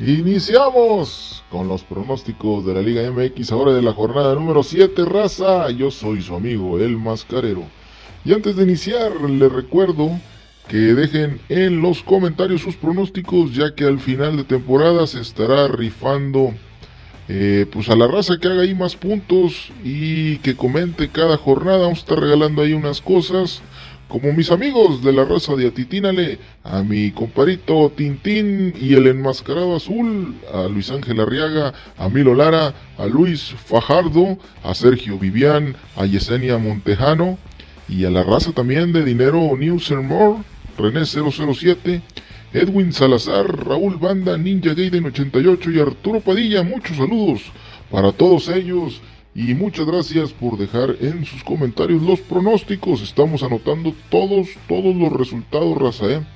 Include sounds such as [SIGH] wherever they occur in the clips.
Iniciamos con los pronósticos de la Liga MX ahora de la jornada número 7, raza. Yo soy su amigo, el mascarero. Y antes de iniciar, les recuerdo que dejen en los comentarios sus pronósticos, ya que al final de temporada se estará rifando eh, pues a la raza que haga ahí más puntos y que comente cada jornada. Vamos a estar regalando ahí unas cosas. Como mis amigos de la raza de Atitínale, a mi comparito Tintín y el enmascarado azul, a Luis Ángel Arriaga, a Milo Lara, a Luis Fajardo, a Sergio Vivian, a Yesenia Montejano y a la raza también de Dinero News and More, René 007, Edwin Salazar, Raúl Banda, Ninja Gaiden 88 y Arturo Padilla. Muchos saludos para todos ellos y muchas gracias por dejar en sus comentarios los pronósticos. Estamos anotando todos, todos los resultados, raza, ¿eh?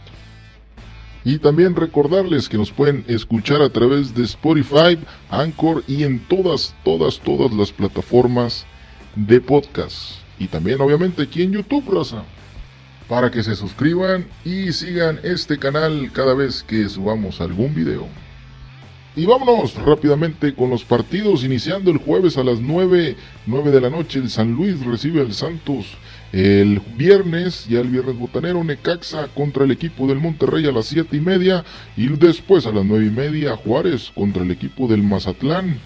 Y también recordarles que nos pueden escuchar a través de Spotify, Anchor y en todas, todas, todas las plataformas de podcast. Y también obviamente aquí en YouTube, raza. Para que se suscriban y sigan este canal cada vez que subamos algún video. Y vámonos rápidamente con los partidos, iniciando el jueves a las 9, 9 de la noche, el San Luis recibe al Santos. El viernes, ya el viernes botanero, Necaxa contra el equipo del Monterrey a las 7 y media. Y después a las 9 y media, Juárez contra el equipo del Mazatlán.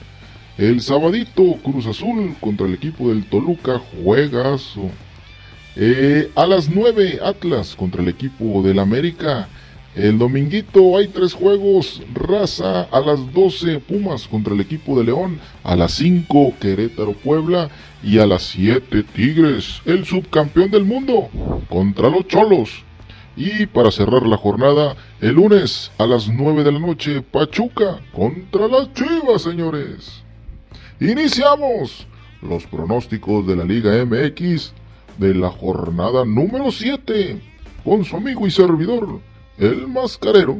El sabadito, Cruz Azul contra el equipo del Toluca, juegazo. Eh, a las 9, Atlas contra el equipo del América. El dominguito hay tres juegos, raza a las 12 Pumas contra el equipo de León, a las 5 Querétaro Puebla y a las 7 Tigres, el subcampeón del mundo, contra los Cholos. Y para cerrar la jornada, el lunes a las 9 de la noche, Pachuca contra las Chivas, señores. Iniciamos los pronósticos de la Liga MX de la jornada número 7 con su amigo y servidor el mascarero.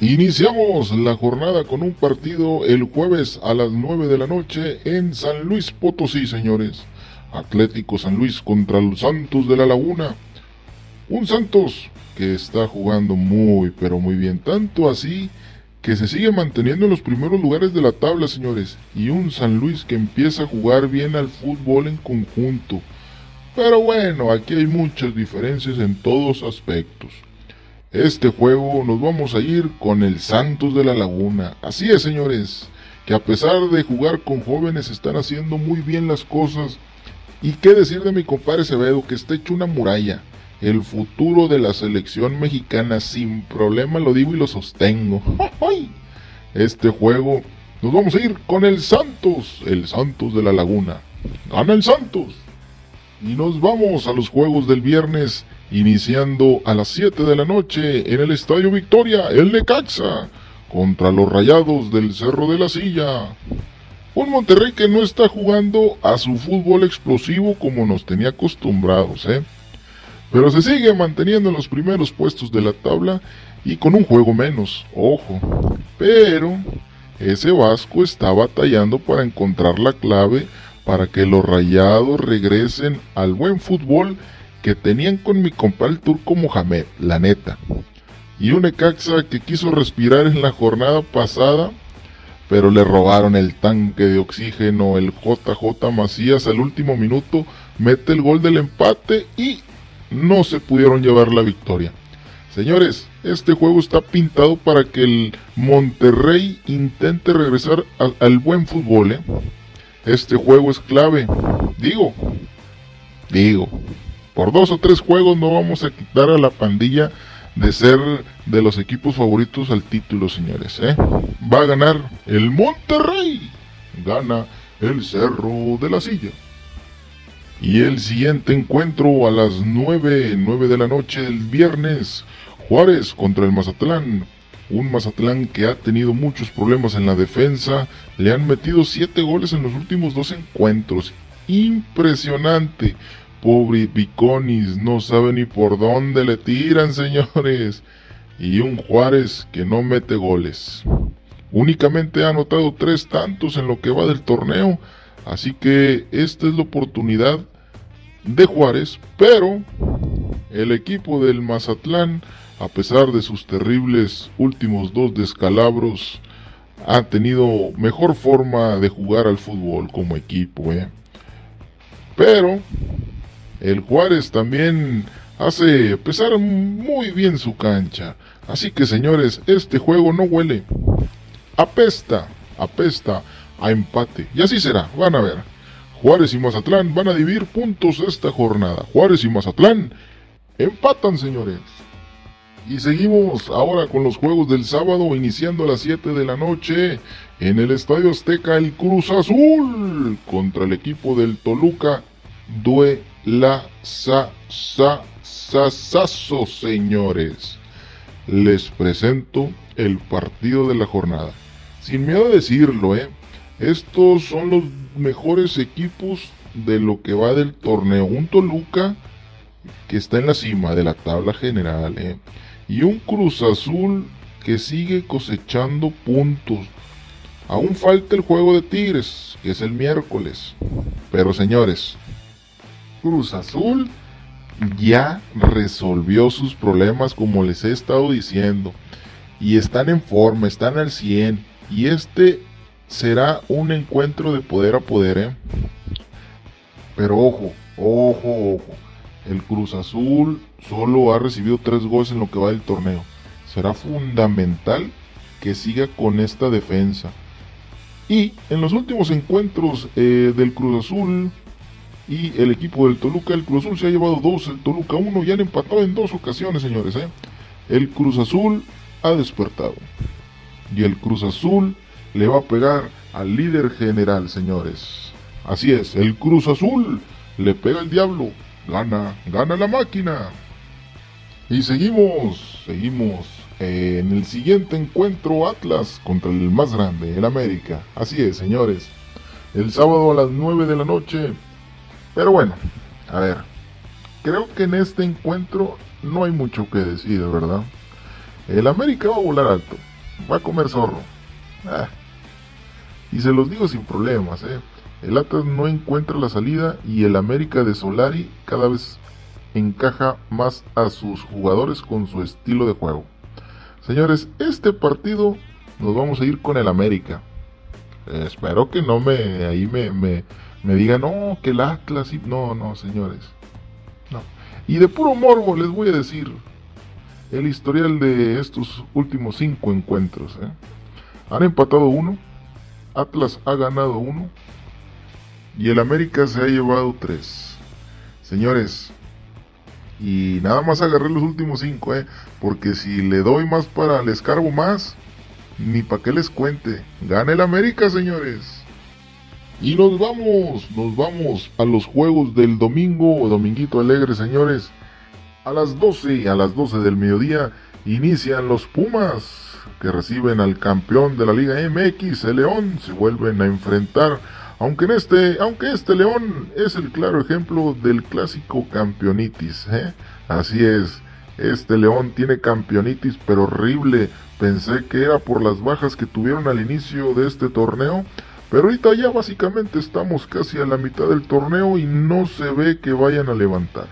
Iniciamos la jornada con un partido el jueves a las 9 de la noche en San Luis Potosí, señores. Atlético San Luis contra los Santos de la Laguna. Un Santos que está jugando muy, pero muy bien. Tanto así que se sigue manteniendo en los primeros lugares de la tabla, señores. Y un San Luis que empieza a jugar bien al fútbol en conjunto. Pero bueno, aquí hay muchas diferencias en todos aspectos. Este juego nos vamos a ir con el Santos de la Laguna. Así es, señores, que a pesar de jugar con jóvenes están haciendo muy bien las cosas. Y qué decir de mi compadre Acevedo, que está hecho una muralla. El futuro de la selección mexicana sin problema lo digo y lo sostengo. [LAUGHS] Este juego nos vamos a ir con el Santos, el Santos de la Laguna. Gana el Santos. Y nos vamos a los juegos del viernes iniciando a las 7 de la noche en el Estadio Victoria, el Necaxa, contra los Rayados del Cerro de la Silla. Un Monterrey que no está jugando a su fútbol explosivo como nos tenía acostumbrados, ¿eh? Pero se sigue manteniendo en los primeros puestos de la tabla y con un juego menos, ojo. Pero ese Vasco está batallando para encontrar la clave para que los Rayados regresen al buen fútbol que tenían con mi compadre el turco Mohamed, la neta. Y un Ecaxa que quiso respirar en la jornada pasada, pero le robaron el tanque de oxígeno, el JJ Macías al último minuto, mete el gol del empate y no se pudieron llevar la victoria. Señores, este juego está pintado para que el Monterrey intente regresar al buen fútbol. ¿eh? Este juego es clave. Digo, digo, por dos o tres juegos no vamos a quitar a la pandilla de ser de los equipos favoritos al título, señores. ¿eh? Va a ganar el Monterrey. Gana el Cerro de la Silla. Y el siguiente encuentro a las 9, 9 de la noche del viernes. Juárez contra el Mazatlán. Un Mazatlán que ha tenido muchos problemas en la defensa. Le han metido 7 goles en los últimos dos encuentros. Impresionante. Pobre Viconis, no sabe ni por dónde le tiran, señores. Y un Juárez que no mete goles. Únicamente ha anotado tres tantos en lo que va del torneo. Así que esta es la oportunidad de Juárez. Pero el equipo del Mazatlán a pesar de sus terribles últimos dos descalabros, ha tenido mejor forma de jugar al fútbol como equipo. ¿eh? Pero el Juárez también hace pesar muy bien su cancha. Así que señores, este juego no huele. Apesta, apesta a empate. Y así será, van a ver. Juárez y Mazatlán van a dividir puntos esta jornada. Juárez y Mazatlán empatan, señores. Y seguimos ahora con los juegos del sábado, iniciando a las 7 de la noche en el Estadio Azteca, el Cruz Azul contra el equipo del Toluca. Duela sa sa sa señores. Les presento el partido de la jornada. Sin miedo a decirlo, eh. Estos son los mejores equipos de lo que va del torneo. Un Toluca que está en la cima de la tabla general, eh y un Cruz Azul que sigue cosechando puntos. Aún falta el juego de Tigres, que es el miércoles. Pero señores, Cruz Azul ya resolvió sus problemas como les he estado diciendo. Y están en forma, están al 100. Y este será un encuentro de poder a poder. ¿eh? Pero ojo, ojo, ojo. El Cruz Azul solo ha recibido tres goles en lo que va del torneo. Será fundamental que siga con esta defensa. Y en los últimos encuentros eh, del Cruz Azul y el equipo del Toluca, el Cruz Azul se ha llevado dos, el Toluca uno y han empatado en dos ocasiones, señores. ¿eh? El Cruz Azul ha despertado. Y el Cruz Azul le va a pegar al líder general, señores. Así es, el Cruz Azul le pega al diablo Gana, gana la máquina. Y seguimos, seguimos en el siguiente encuentro Atlas contra el más grande, el América. Así es, señores. El sábado a las 9 de la noche. Pero bueno, a ver. Creo que en este encuentro no hay mucho que decir, ¿verdad? El América va a volar alto. Va a comer zorro. Ah. Y se los digo sin problemas, ¿eh? El Atlas no encuentra la salida y el América de Solari cada vez encaja más a sus jugadores con su estilo de juego. Señores, este partido nos vamos a ir con el América. espero que no me ahí me, me, me digan, no, que el Atlas. No, no, señores. No. Y de puro morbo les voy a decir el historial de estos últimos cinco encuentros. ¿eh? Han empatado uno, Atlas ha ganado uno y el América se ha llevado tres. Señores, y nada más agarré los últimos cinco, ¿eh? Porque si le doy más para, les cargo más, ni para qué les cuente. Gana el América, señores. Y nos vamos, nos vamos a los juegos del domingo, dominguito alegre, señores. A las 12, a las 12 del mediodía, inician los Pumas, que reciben al campeón de la Liga MX, el León. Se vuelven a enfrentar aunque, en este, aunque este León es el claro ejemplo del clásico campeonitis. ¿eh? Así es, este León tiene campeonitis, pero horrible. Pensé que era por las bajas que tuvieron al inicio de este torneo. Pero ahorita ya básicamente estamos casi a la mitad del torneo y no se ve que vayan a levantar.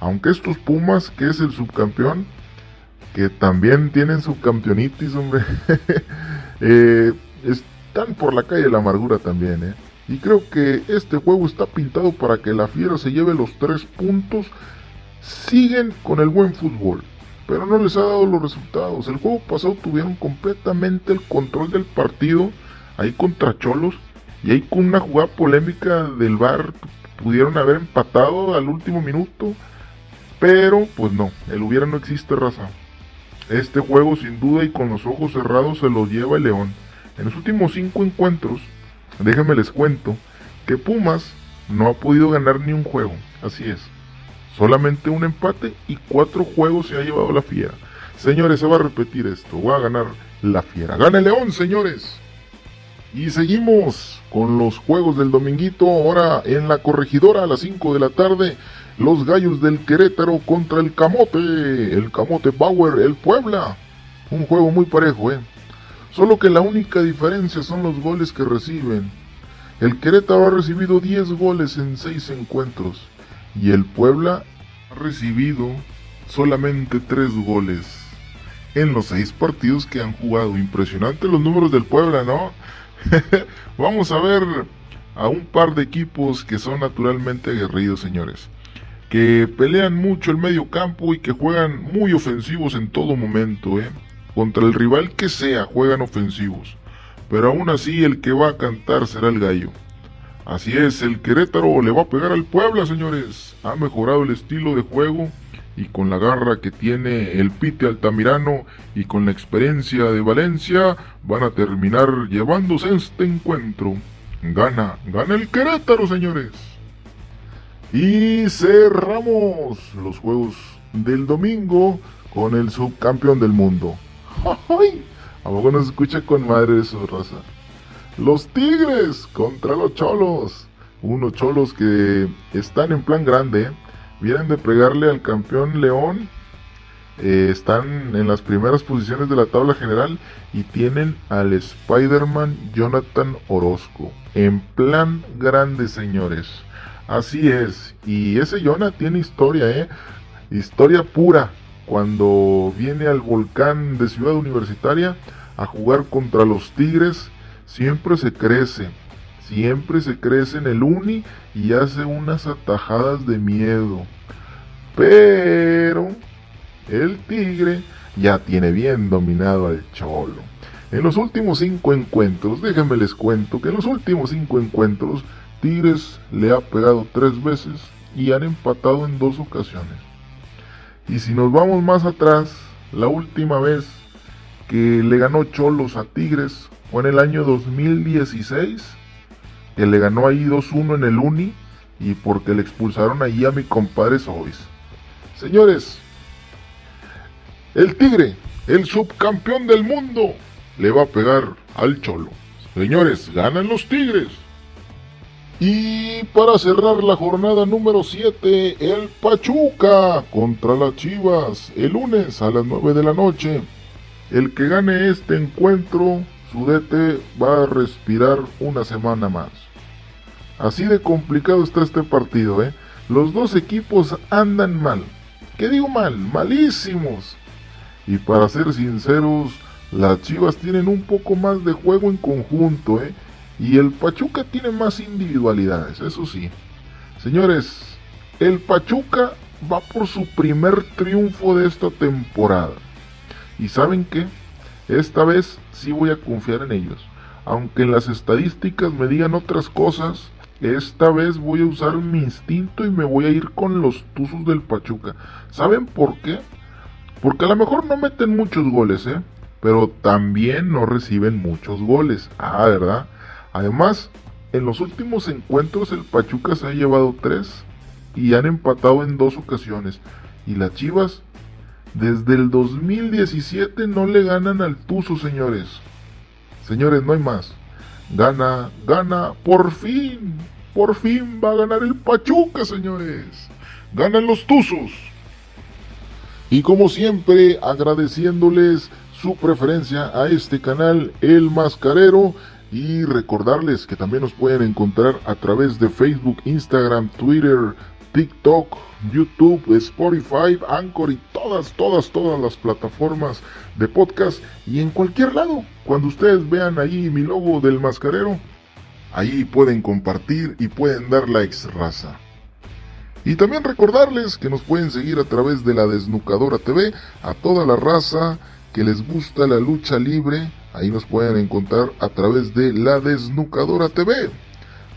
Aunque estos Pumas, que es el subcampeón, que también tienen subcampeonitis, hombre, [LAUGHS] eh, están por la calle de la amargura también, ¿eh? Y creo que este juego está pintado para que la Fiera se lleve los tres puntos. Siguen con el buen fútbol, pero no les ha dado los resultados. El juego pasado tuvieron completamente el control del partido ahí contra Cholos y ahí con una jugada polémica del VAR pudieron haber empatado al último minuto. Pero pues no, el hubiera no existe raza. Este juego sin duda y con los ojos cerrados se lo lleva el León. En los últimos cinco encuentros Déjenme les cuento que Pumas no ha podido ganar ni un juego. Así es. Solamente un empate y cuatro juegos se ha llevado la fiera. Señores, se va a repetir esto. Va a ganar la fiera. Gana el León, señores. Y seguimos con los juegos del dominguito. Ahora en la corregidora a las 5 de la tarde. Los gallos del Querétaro contra el Camote. El Camote Power, el Puebla. Un juego muy parejo, ¿eh? Solo que la única diferencia son los goles que reciben. El Querétaro ha recibido 10 goles en 6 encuentros y el Puebla ha recibido solamente 3 goles. en los seis partidos que han jugado. Impresionante los números del Puebla, ¿no? [LAUGHS] Vamos a ver a un par de equipos que son naturalmente aguerridos, señores. Que pelean mucho el medio campo y que juegan muy ofensivos en todo momento, ¿eh? Contra el rival que sea, juegan ofensivos. Pero aún así el que va a cantar será el gallo. Así es, el Querétaro le va a pegar al Puebla, señores. Ha mejorado el estilo de juego y con la garra que tiene el Pite Altamirano y con la experiencia de Valencia van a terminar llevándose este encuentro. Gana, gana el Querétaro, señores. Y cerramos los juegos del domingo con el subcampeón del mundo. [LAUGHS] ¡Ay! ¿A poco nos escucha con madre su raza? Los Tigres contra los Cholos. Unos Cholos que están en plan grande. Vienen de pregarle al campeón León. Eh, están en las primeras posiciones de la tabla general y tienen al Spider-Man Jonathan Orozco. En plan grande, señores. Así es. Y ese Jonah tiene historia, ¿eh? Historia pura cuando viene al volcán de Ciudad Universitaria a jugar contra los Tigres, siempre se crece, siempre se crece en el uni y hace unas atajadas de miedo. Pero el Tigre ya tiene bien dominado al Cholo. En los últimos cinco encuentros, déjenme les cuento que en los últimos cinco encuentros, Tigres le ha pegado tres veces y han empatado en dos ocasiones. Y si nos vamos más atrás, la última vez que le ganó Cholos a Tigres fue en el año 2016, que le ganó ahí 2-1 en el Uni y porque le expulsaron ahí a mi compadre Sois. Señores, el Tigre, el subcampeón del mundo, le va a pegar al Cholo. Señores, ganan los Tigres. Y para cerrar la jornada número 7, el Pachuca contra las Chivas, el lunes a las 9 de la noche. El que gane este encuentro, su DT va a respirar una semana más. Así de complicado está este partido, ¿eh? Los dos equipos andan mal. ¿Qué digo mal? Malísimos. Y para ser sinceros, las Chivas tienen un poco más de juego en conjunto, ¿eh? Y el Pachuca tiene más individualidades, eso sí. Señores, el Pachuca va por su primer triunfo de esta temporada. Y saben qué? Esta vez sí voy a confiar en ellos. Aunque las estadísticas me digan otras cosas, esta vez voy a usar mi instinto y me voy a ir con los Tuzos del Pachuca. ¿Saben por qué? Porque a lo mejor no meten muchos goles, ¿eh? Pero también no reciben muchos goles. Ah, ¿verdad? Además, en los últimos encuentros el Pachuca se ha llevado tres y han empatado en dos ocasiones. Y las Chivas, desde el 2017 no le ganan al Tuzo, señores. Señores, no hay más. Gana, gana, por fin, por fin va a ganar el Pachuca, señores. Ganan los Tuzos. Y como siempre, agradeciéndoles su preferencia a este canal, El Mascarero y recordarles que también nos pueden encontrar a través de Facebook, Instagram, Twitter, TikTok, YouTube, Spotify, Anchor y todas, todas, todas las plataformas de podcast y en cualquier lado. Cuando ustedes vean ahí mi logo del mascarero, ahí pueden compartir y pueden dar likes raza. Y también recordarles que nos pueden seguir a través de la Desnucadora TV a toda la raza que les gusta la lucha libre Ahí nos pueden encontrar a través de La Desnucadora TV.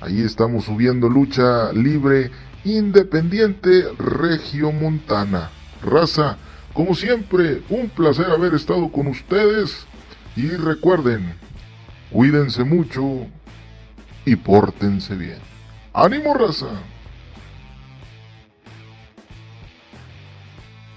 Ahí estamos subiendo lucha libre independiente Regio Montana. Raza, como siempre, un placer haber estado con ustedes. Y recuerden, cuídense mucho y pórtense bien. ¡Ánimo, raza!